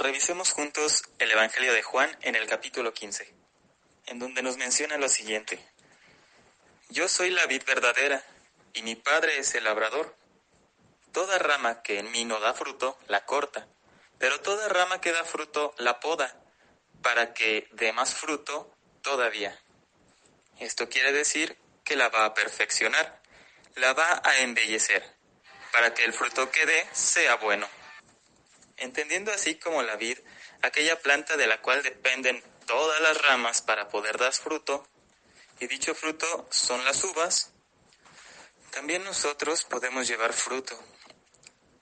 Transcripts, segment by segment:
Revisemos juntos el Evangelio de Juan en el capítulo 15, en donde nos menciona lo siguiente. Yo soy la vid verdadera, y mi Padre es el labrador. Toda rama que en mí no da fruto, la corta, pero toda rama que da fruto, la poda, para que dé más fruto todavía. Esto quiere decir que la va a perfeccionar, la va a embellecer, para que el fruto que dé sea bueno entendiendo así como la vid, aquella planta de la cual dependen todas las ramas para poder dar fruto, y dicho fruto son las uvas, también nosotros podemos llevar fruto.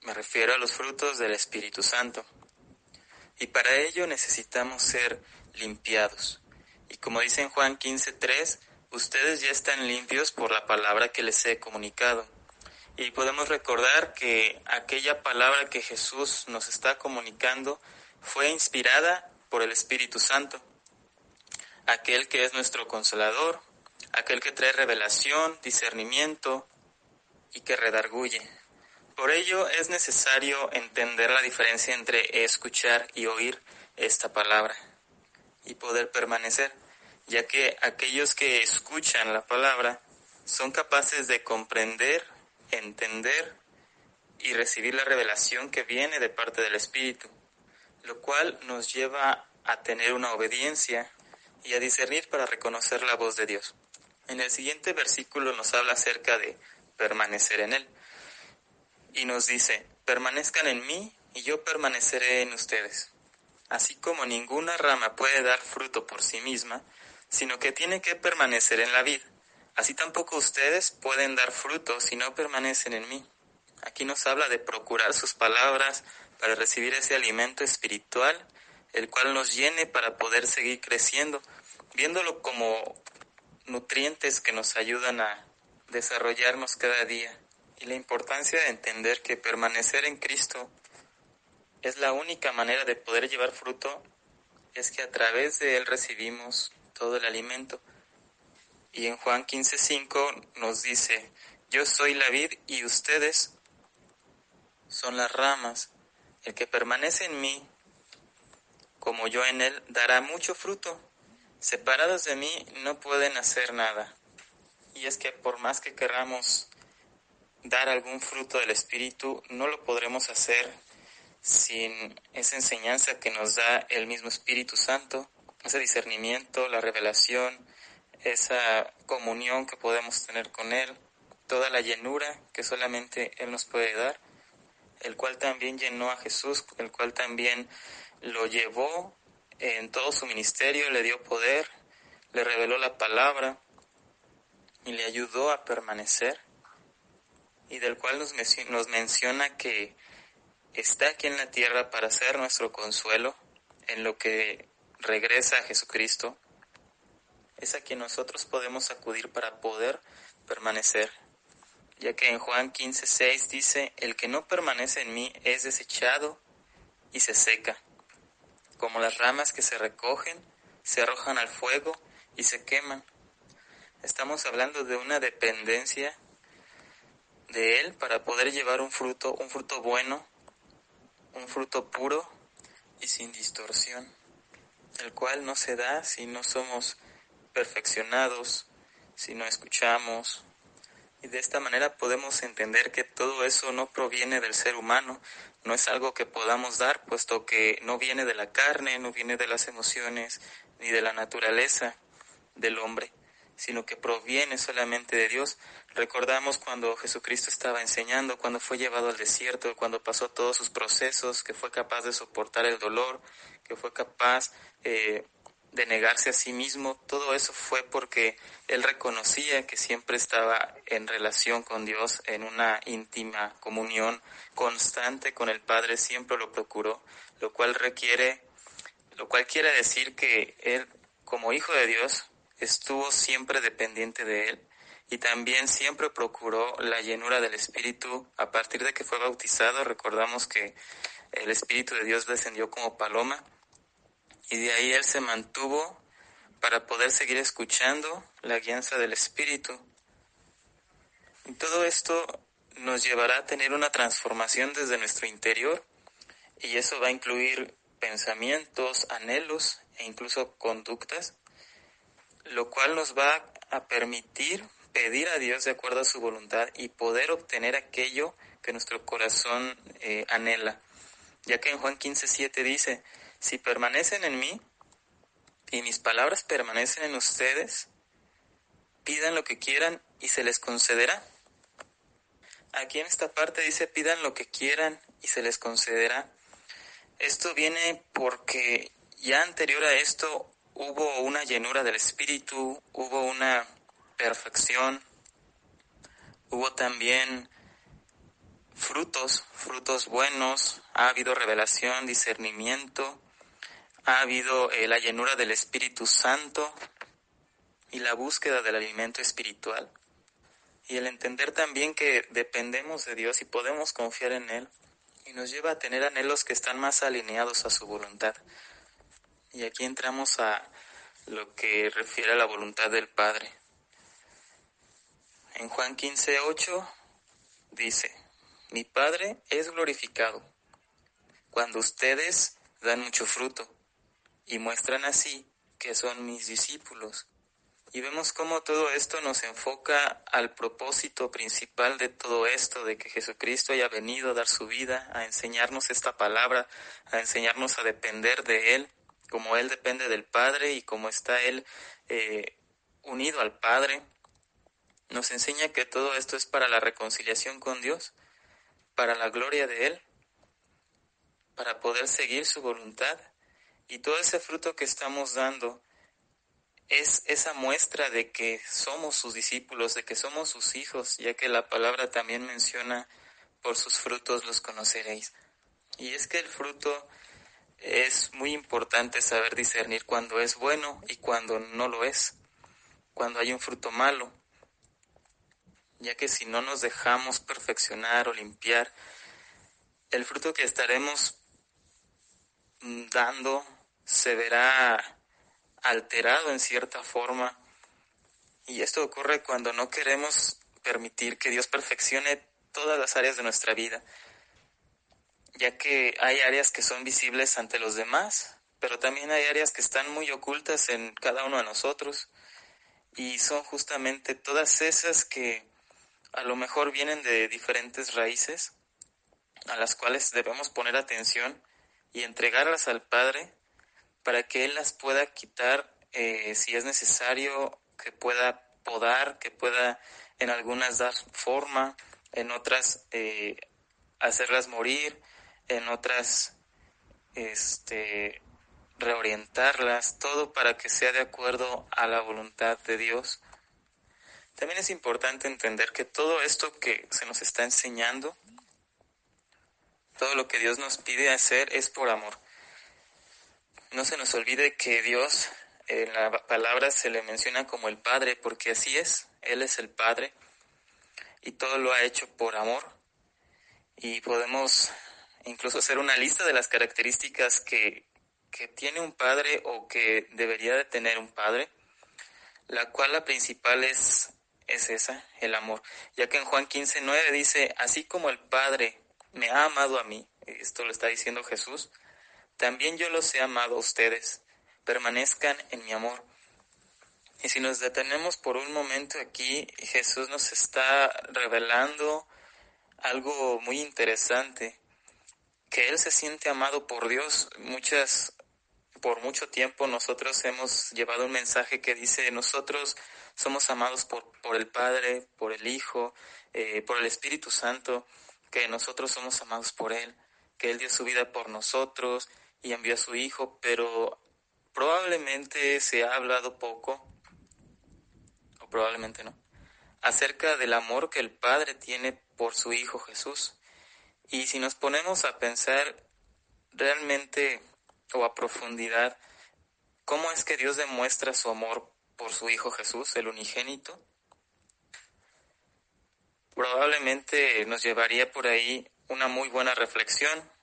Me refiero a los frutos del Espíritu Santo. Y para ello necesitamos ser limpiados. Y como dice en Juan 15:3, ustedes ya están limpios por la palabra que les he comunicado. Y podemos recordar que aquella palabra que Jesús nos está comunicando fue inspirada por el Espíritu Santo, aquel que es nuestro consolador, aquel que trae revelación, discernimiento y que redarguye. Por ello es necesario entender la diferencia entre escuchar y oír esta palabra y poder permanecer, ya que aquellos que escuchan la palabra son capaces de comprender entender y recibir la revelación que viene de parte del Espíritu, lo cual nos lleva a tener una obediencia y a discernir para reconocer la voz de Dios. En el siguiente versículo nos habla acerca de permanecer en Él y nos dice, permanezcan en mí y yo permaneceré en ustedes. Así como ninguna rama puede dar fruto por sí misma, sino que tiene que permanecer en la vida Así tampoco ustedes pueden dar fruto si no permanecen en mí. Aquí nos habla de procurar sus palabras para recibir ese alimento espiritual, el cual nos llene para poder seguir creciendo, viéndolo como nutrientes que nos ayudan a desarrollarnos cada día. Y la importancia de entender que permanecer en Cristo es la única manera de poder llevar fruto, es que a través de Él recibimos todo el alimento. Y en Juan 15:5 nos dice, yo soy la vid y ustedes son las ramas. El que permanece en mí, como yo en él, dará mucho fruto. Separados de mí no pueden hacer nada. Y es que por más que queramos dar algún fruto del Espíritu, no lo podremos hacer sin esa enseñanza que nos da el mismo Espíritu Santo, ese discernimiento, la revelación, esa comunión que podemos tener con Él, toda la llenura que solamente Él nos puede dar, el cual también llenó a Jesús, el cual también lo llevó en todo su ministerio, le dio poder, le reveló la palabra y le ayudó a permanecer, y del cual nos, menciona que está aquí en la tierra para ser nuestro consuelo en lo que regresa a Jesucristo es a quien nosotros podemos acudir para poder permanecer, ya que en Juan 15:6 dice, el que no permanece en mí es desechado y se seca, como las ramas que se recogen, se arrojan al fuego y se queman. Estamos hablando de una dependencia de Él para poder llevar un fruto, un fruto bueno, un fruto puro y sin distorsión, el cual no se da si no somos perfeccionados, si no escuchamos. Y de esta manera podemos entender que todo eso no proviene del ser humano, no es algo que podamos dar, puesto que no viene de la carne, no viene de las emociones, ni de la naturaleza del hombre, sino que proviene solamente de Dios. Recordamos cuando Jesucristo estaba enseñando, cuando fue llevado al desierto, cuando pasó todos sus procesos, que fue capaz de soportar el dolor, que fue capaz eh, de negarse a sí mismo, todo eso fue porque él reconocía que siempre estaba en relación con Dios, en una íntima comunión constante con el Padre, siempre lo procuró, lo cual requiere, lo cual quiere decir que él, como hijo de Dios, estuvo siempre dependiente de él y también siempre procuró la llenura del Espíritu a partir de que fue bautizado. Recordamos que el Espíritu de Dios descendió como paloma y de ahí él se mantuvo para poder seguir escuchando la guianza del Espíritu. Y todo esto nos llevará a tener una transformación desde nuestro interior y eso va a incluir pensamientos, anhelos e incluso conductas, lo cual nos va a permitir pedir a Dios de acuerdo a su voluntad y poder obtener aquello que nuestro corazón eh, anhela. Ya que en Juan 15, dice, si permanecen en mí y mis palabras permanecen en ustedes, pidan lo que quieran y se les concederá. Aquí en esta parte dice pidan lo que quieran y se les concederá. Esto viene porque ya anterior a esto hubo una llenura del espíritu, hubo una perfección, hubo también frutos, frutos buenos, ha habido revelación, discernimiento, ha habido eh, la llenura del Espíritu Santo y la búsqueda del alimento espiritual. Y el entender también que dependemos de Dios y podemos confiar en Él y nos lleva a tener anhelos que están más alineados a su voluntad. Y aquí entramos a lo que refiere a la voluntad del Padre. En Juan 15, 8 dice, mi Padre es glorificado cuando ustedes dan mucho fruto y muestran así que son mis discípulos. Y vemos cómo todo esto nos enfoca al propósito principal de todo esto, de que Jesucristo haya venido a dar su vida, a enseñarnos esta palabra, a enseñarnos a depender de Él, como Él depende del Padre y como está Él eh, unido al Padre. Nos enseña que todo esto es para la reconciliación con Dios, para la gloria de Él, para poder seguir su voluntad y todo ese fruto que estamos dando es esa muestra de que somos sus discípulos, de que somos sus hijos, ya que la palabra también menciona, por sus frutos los conoceréis. Y es que el fruto es muy importante saber discernir cuando es bueno y cuando no lo es, cuando hay un fruto malo, ya que si no nos dejamos perfeccionar o limpiar, el fruto que estaremos dando se verá alterado en cierta forma. Y esto ocurre cuando no queremos permitir que Dios perfeccione todas las áreas de nuestra vida, ya que hay áreas que son visibles ante los demás, pero también hay áreas que están muy ocultas en cada uno de nosotros y son justamente todas esas que a lo mejor vienen de diferentes raíces a las cuales debemos poner atención y entregarlas al Padre para que Él las pueda quitar eh, si es necesario, que pueda podar, que pueda en algunas dar forma, en otras eh, hacerlas morir, en otras este, reorientarlas, todo para que sea de acuerdo a la voluntad de Dios. También es importante entender que todo esto que se nos está enseñando, todo lo que Dios nos pide hacer es por amor. No se nos olvide que Dios en la palabra se le menciona como el Padre, porque así es, Él es el Padre y todo lo ha hecho por amor. Y podemos incluso hacer una lista de las características que, que tiene un padre o que debería de tener un padre, la cual la principal es, es esa, el amor. Ya que en Juan 15, 9 dice, así como el Padre me ha amado a mí, esto lo está diciendo Jesús, también yo los he amado a ustedes. Permanezcan en mi amor. Y si nos detenemos por un momento aquí, Jesús nos está revelando algo muy interesante, que Él se siente amado por Dios. Muchas, por mucho tiempo nosotros hemos llevado un mensaje que dice, nosotros somos amados por, por el Padre, por el Hijo, eh, por el Espíritu Santo, que nosotros somos amados por Él, que Él dio su vida por nosotros, y envió a su Hijo, pero probablemente se ha hablado poco, o probablemente no, acerca del amor que el Padre tiene por su Hijo Jesús. Y si nos ponemos a pensar realmente o a profundidad, ¿cómo es que Dios demuestra su amor por su Hijo Jesús, el unigénito? Probablemente nos llevaría por ahí una muy buena reflexión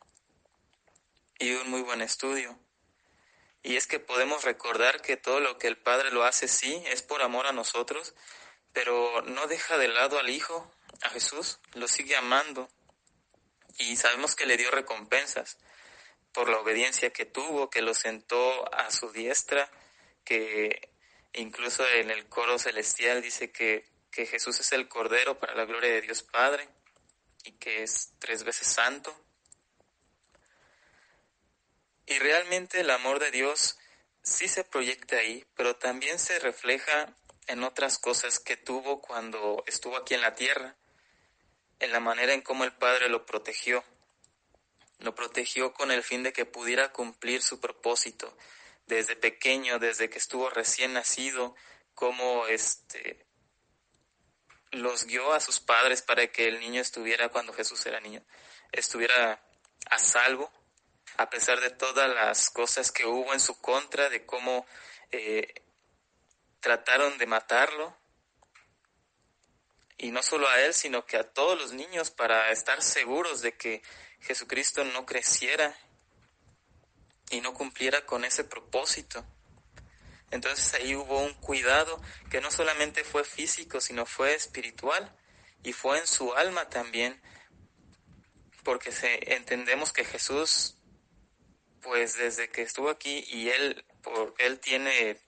y un muy buen estudio. Y es que podemos recordar que todo lo que el Padre lo hace sí es por amor a nosotros, pero no deja de lado al Hijo, a Jesús, lo sigue amando y sabemos que le dio recompensas por la obediencia que tuvo, que lo sentó a su diestra, que incluso en el coro celestial dice que, que Jesús es el Cordero para la gloria de Dios Padre y que es tres veces santo. Y realmente el amor de Dios sí se proyecta ahí, pero también se refleja en otras cosas que tuvo cuando estuvo aquí en la tierra, en la manera en cómo el Padre lo protegió. Lo protegió con el fin de que pudiera cumplir su propósito desde pequeño, desde que estuvo recién nacido, como este los guió a sus padres para que el niño estuviera cuando Jesús era niño, estuviera a salvo, a pesar de todas las cosas que hubo en su contra, de cómo eh, trataron de matarlo, y no solo a él, sino que a todos los niños para estar seguros de que Jesucristo no creciera y no cumpliera con ese propósito. Entonces ahí hubo un cuidado que no solamente fue físico, sino fue espiritual y fue en su alma también, porque se, entendemos que Jesús, pues desde que estuvo aquí y él, por, él tiene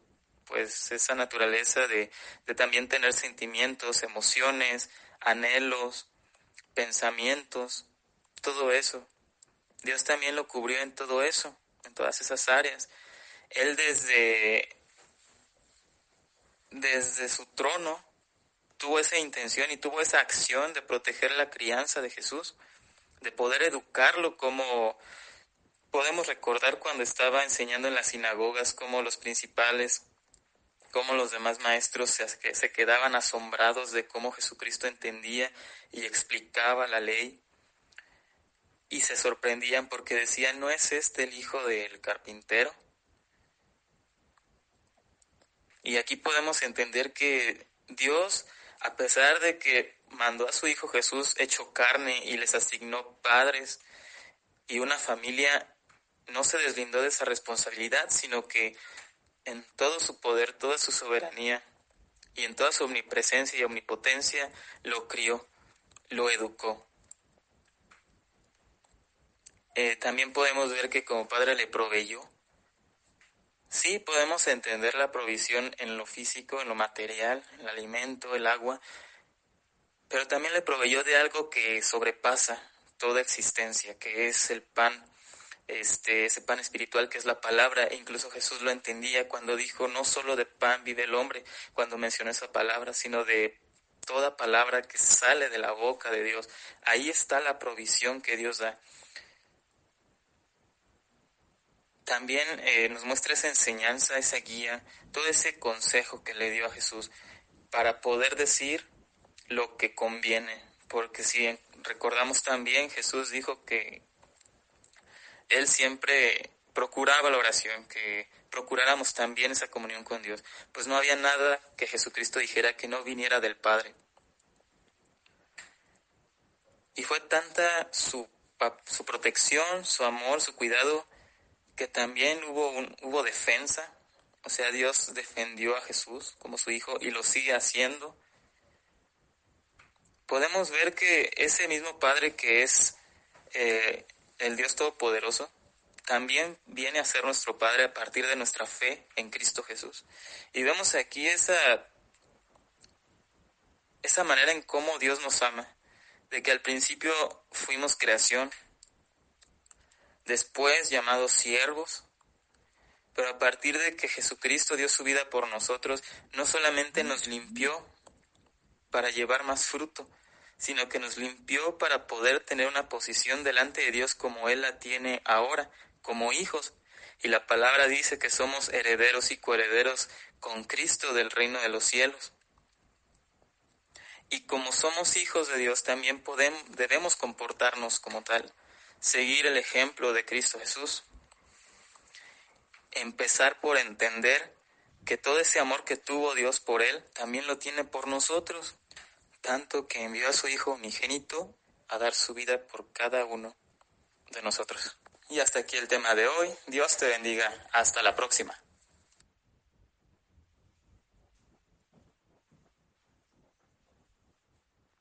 pues esa naturaleza de, de también tener sentimientos, emociones, anhelos, pensamientos, todo eso. Dios también lo cubrió en todo eso, en todas esas áreas. Él desde, desde su trono tuvo esa intención y tuvo esa acción de proteger la crianza de Jesús, de poder educarlo como podemos recordar cuando estaba enseñando en las sinagogas, como los principales cómo los demás maestros se, se quedaban asombrados de cómo Jesucristo entendía y explicaba la ley y se sorprendían porque decían, ¿no es este el hijo del carpintero? Y aquí podemos entender que Dios, a pesar de que mandó a su Hijo Jesús hecho carne y les asignó padres y una familia, no se deslindó de esa responsabilidad, sino que en todo su poder, toda su soberanía y en toda su omnipresencia y omnipotencia, lo crió, lo educó. Eh, también podemos ver que como Padre le proveyó. Sí, podemos entender la provisión en lo físico, en lo material, el alimento, el agua, pero también le proveyó de algo que sobrepasa toda existencia, que es el pan este, ese pan espiritual que es la palabra, e incluso Jesús lo entendía cuando dijo, no solo de pan vive el hombre, cuando mencionó esa palabra, sino de toda palabra que sale de la boca de Dios. Ahí está la provisión que Dios da. También eh, nos muestra esa enseñanza, esa guía, todo ese consejo que le dio a Jesús para poder decir lo que conviene. Porque si recordamos también, Jesús dijo que él siempre procuraba la oración, que procuráramos también esa comunión con Dios, pues no había nada que Jesucristo dijera que no viniera del Padre. Y fue tanta su, su protección, su amor, su cuidado, que también hubo, un, hubo defensa, o sea, Dios defendió a Jesús como su Hijo y lo sigue haciendo. Podemos ver que ese mismo Padre que es eh, el Dios Todopoderoso, también viene a ser nuestro Padre a partir de nuestra fe en Cristo Jesús. Y vemos aquí esa, esa manera en cómo Dios nos ama, de que al principio fuimos creación, después llamados siervos, pero a partir de que Jesucristo dio su vida por nosotros, no solamente nos limpió para llevar más fruto, sino que nos limpió para poder tener una posición delante de Dios como Él la tiene ahora, como hijos. Y la palabra dice que somos herederos y coherederos con Cristo del reino de los cielos. Y como somos hijos de Dios, también podemos, debemos comportarnos como tal, seguir el ejemplo de Cristo Jesús. Empezar por entender que todo ese amor que tuvo Dios por Él, también lo tiene por nosotros, tanto que envió a su Hijo unigénito a dar su vida por cada uno de nosotros. Y hasta aquí el tema de hoy. Dios te bendiga. Hasta la próxima.